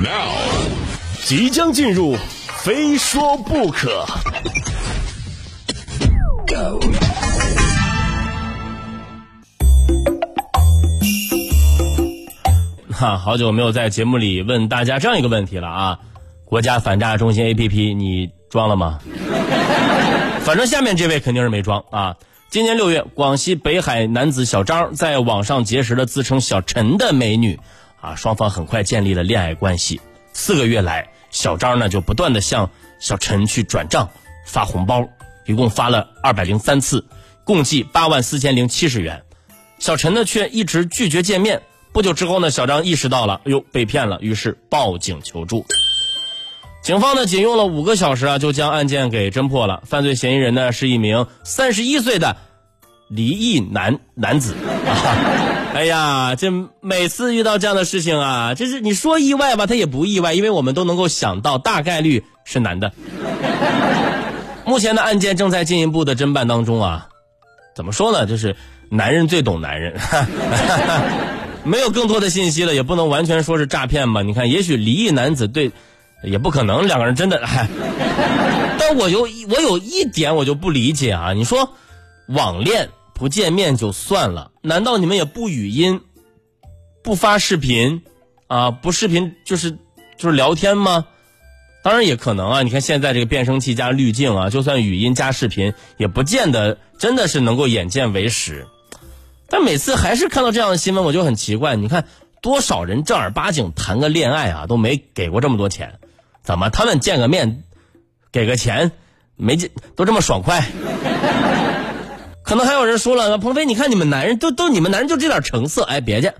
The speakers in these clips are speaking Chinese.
Now，即将进入，非说不可。哈，好久没有在节目里问大家这样一个问题了啊！国家反诈中心 APP 你装了吗？反正下面这位肯定是没装啊。今年六月，广西北海男子小张在网上结识了自称小陈的美女，啊，双方很快建立了恋爱关系。四个月来，小张呢就不断的向小陈去转账、发红包，一共发了二百零三次，共计八万四千零七十元。小陈呢却一直拒绝见面。不久之后呢，小张意识到了，哎呦，被骗了，于是报警求助。警方呢，仅用了五个小时啊，就将案件给侦破了。犯罪嫌疑人呢，是一名三十一岁的离异男男子。哎呀，这每次遇到这样的事情啊，这是你说意外吧，他也不意外，因为我们都能够想到，大概率是男的。目前的案件正在进一步的侦办当中啊。怎么说呢？就是男人最懂男人。没有更多的信息了，也不能完全说是诈骗吧？你看，也许离异男子对。也不可能，两个人真的。但我有我有一点我就不理解啊！你说网恋不见面就算了，难道你们也不语音、不发视频啊？不视频就是就是聊天吗？当然也可能啊！你看现在这个变声器加滤镜啊，就算语音加视频，也不见得真的是能够眼见为实。但每次还是看到这样的新闻，我就很奇怪。你看多少人正儿八经谈个恋爱啊，都没给过这么多钱。怎么他们见个面，给个钱，没见都这么爽快？可能还有人说了，鹏飞，你看你们男人都都你们男人就这点成色，哎，别介，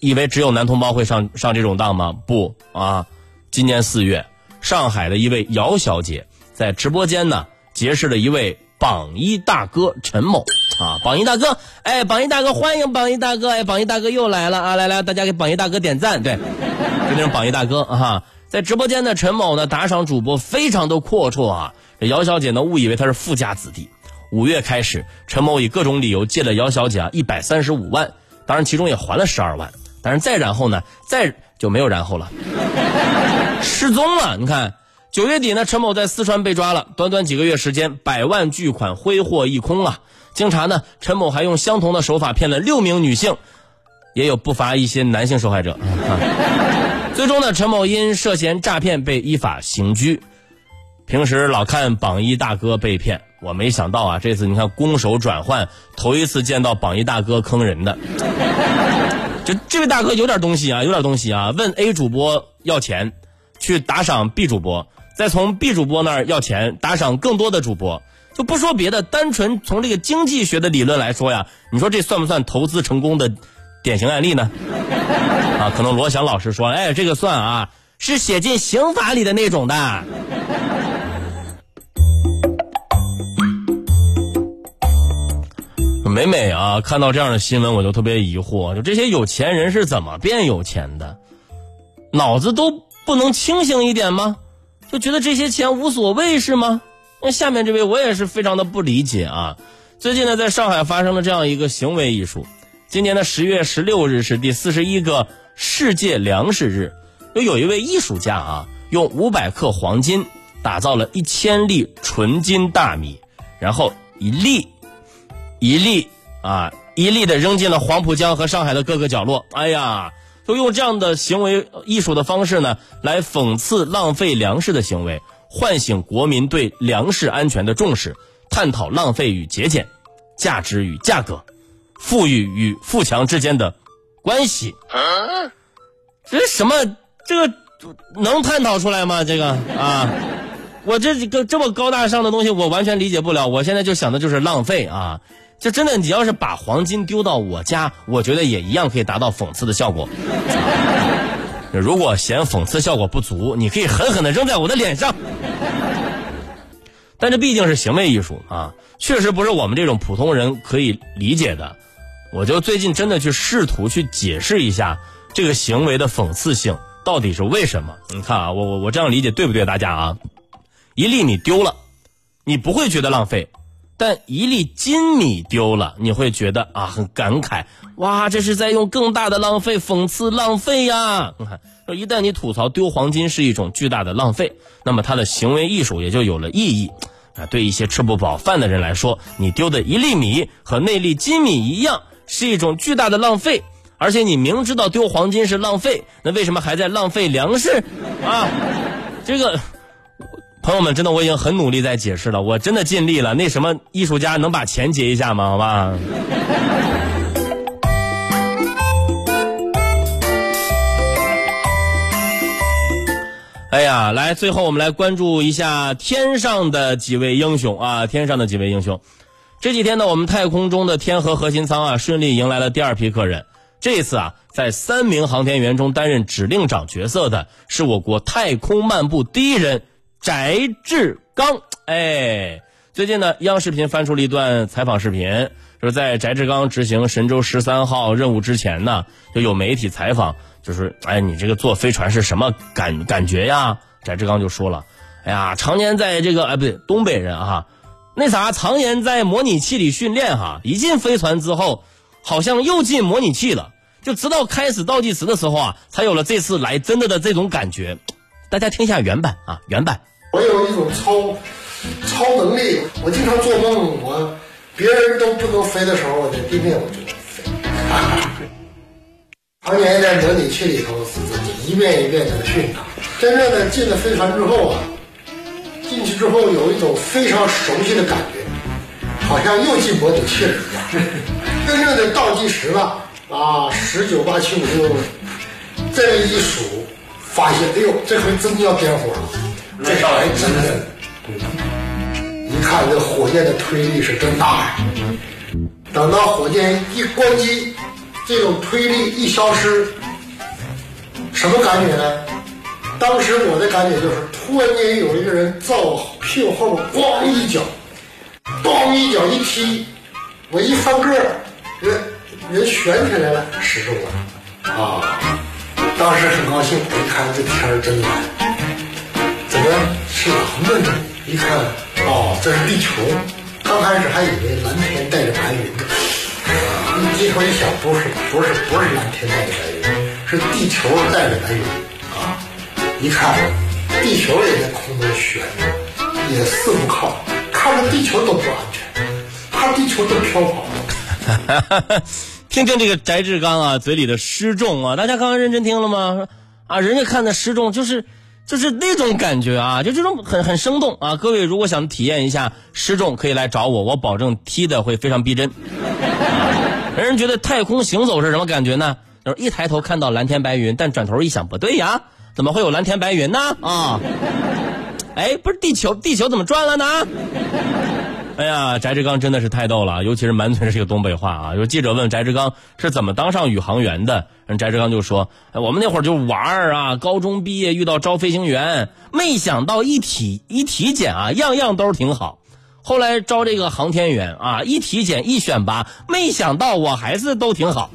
以为只有男同胞会上上这种当吗？不啊，今年四月，上海的一位姚小姐在直播间呢结识了一位榜一大哥陈某啊，榜一大哥，哎，榜一大哥欢迎榜一大哥，哎，榜一大哥又来了啊，来来，大家给榜一大哥点赞，对，就那种榜一大哥啊。在直播间的陈某呢，打赏主播非常的阔绰啊。这姚小姐呢，误以为他是富家子弟。五月开始，陈某以各种理由借了姚小姐啊一百三十五万，当然其中也还了十二万。但是再然后呢，再就没有然后了，失踪了。你看，九月底呢，陈某在四川被抓了，短短几个月时间，百万巨款挥霍一空啊。经查呢，陈某还用相同的手法骗了六名女性，也有不乏一些男性受害者。最终呢，陈某因涉嫌诈骗被依法刑拘。平时老看榜一大哥被骗，我没想到啊，这次你看攻守转换，头一次见到榜一大哥坑人的。就这位大哥有点东西啊，有点东西啊，问 A 主播要钱，去打赏 B 主播，再从 B 主播那儿要钱，打赏更多的主播。就不说别的，单纯从这个经济学的理论来说呀，你说这算不算投资成功的典型案例呢？啊，可能罗翔老师说，哎，这个算啊，是写进刑法里的那种的。每每啊，看到这样的新闻，我就特别疑惑，就这些有钱人是怎么变有钱的？脑子都不能清醒一点吗？就觉得这些钱无所谓是吗？那下面这位我也是非常的不理解啊。最近呢，在上海发生了这样一个行为艺术。今年的十月十六日是第四十一个。世界粮食日，又有一位艺术家啊，用五百克黄金打造了一千粒纯金大米，然后一粒一粒啊一粒的扔进了黄浦江和上海的各个角落。哎呀，就用这样的行为艺术的方式呢，来讽刺浪费粮食的行为，唤醒国民对粮食安全的重视，探讨浪费与节俭、价值与价格、富裕与富强之间的。关系，这什么？这个能探讨出来吗？这个啊，我这个这么高大上的东西，我完全理解不了。我现在就想的就是浪费啊！就真的，你要是把黄金丢到我家，我觉得也一样可以达到讽刺的效果。如果嫌讽刺效果不足，你可以狠狠的扔在我的脸上。但这毕竟是行为艺术啊，确实不是我们这种普通人可以理解的。我就最近真的去试图去解释一下这个行为的讽刺性到底是为什么？你看啊，我我我这样理解对不对？大家啊，一粒米丢了，你不会觉得浪费，但一粒金米丢了，你会觉得啊很感慨，哇，这是在用更大的浪费讽刺浪费呀！你看，一旦你吐槽丢黄金是一种巨大的浪费，那么他的行为艺术也就有了意义。啊，对一些吃不饱饭的人来说，你丢的一粒米和那粒金米一样，是一种巨大的浪费。而且你明知道丢黄金是浪费，那为什么还在浪费粮食？啊，这个。朋友们，真的我已经很努力在解释了，我真的尽力了。那什么艺术家能把钱结一下吗？好吧。哎呀，来，最后我们来关注一下天上的几位英雄啊！天上的几位英雄，这几天呢，我们太空中的天河核心舱啊，顺利迎来了第二批客人。这一次啊，在三名航天员中担任指令长角色的是我国太空漫步第一人。翟志刚，哎，最近呢，央视频翻出了一段采访视频，就是在翟志刚执行神舟十三号任务之前呢，就有媒体采访，就是哎，你这个坐飞船是什么感感觉呀？翟志刚就说了，哎呀，常年在这个哎不对，东北人啊，那啥，常年在模拟器里训练哈，一进飞船之后，好像又进模拟器了，就直到开始倒计时的时候啊，才有了这次来真的的这种感觉。大家听一下原版啊，原版。我有一种超超能力，我经常做梦，我别人都不能飞的时候，我在地面我就能飞。常年在模拟器里头，一遍一遍的训练，真正的进了飞船之后啊，进去之后有一种非常熟悉的感觉，好像又进模拟器了一样。真正的倒计时了啊，十九八七五六，这一数，发现哎呦，这回真要点火了。这还真的，一看这火箭的推力是真大呀！等到火箭一关机，这种推力一消失，什么感觉呢？当时我的感觉就是，突然间有一个人在我屁股后面咣一脚，咣一脚一踢，我一翻个儿，人人悬起来了，失重了啊！当时很高兴，一看这天儿真蓝。怎么是蓝的呢，一看，哦，这是地球。刚开始还以为蓝天带着白云呢，一低头一想，不是，不是，不是蓝天带着白云，是地球带着白云啊！一看，地球也在空中悬着，也四不靠，看着地球都不安全，怕地球都飘跑了。听听这个翟志刚啊，嘴里的失重啊，大家刚刚认真听了吗？啊，人家看的失重就是。就是那种感觉啊，就这种很很生动啊！各位如果想体验一下失重，可以来找我，我保证踢的会非常逼真。人人觉得太空行走是什么感觉呢？就是一抬头看到蓝天白云，但转头一想，不对呀，怎么会有蓝天白云呢？啊，哎，不是地球，地球怎么转了呢？哎呀，翟志刚真的是太逗了，尤其是满嘴是个东北话啊！有记者问翟志刚是怎么当上宇航员的，翟志刚就说：“我们那会儿就玩儿啊，高中毕业遇到招飞行员，没想到一体一体检啊，样样都挺好。后来招这个航天员啊，一体检一选拔，没想到我还是都挺好。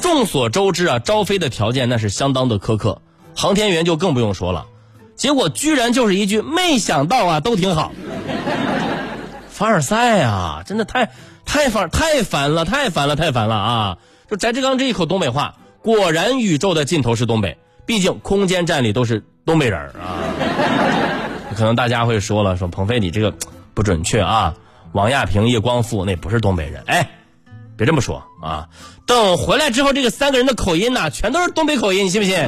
众所周知啊，招飞的条件那是相当的苛刻，航天员就更不用说了。结果居然就是一句没想到啊，都挺好。”凡尔赛啊，真的太太烦太烦了，太烦了，太烦了啊！就翟志刚这一口东北话，果然宇宙的尽头是东北，毕竟空间站里都是东北人啊。可能大家会说了，说鹏飞你这个不准确啊，王亚平、叶光富那不是东北人，哎，别这么说啊！等回来之后，这个三个人的口音呐，全都是东北口音，你信不信？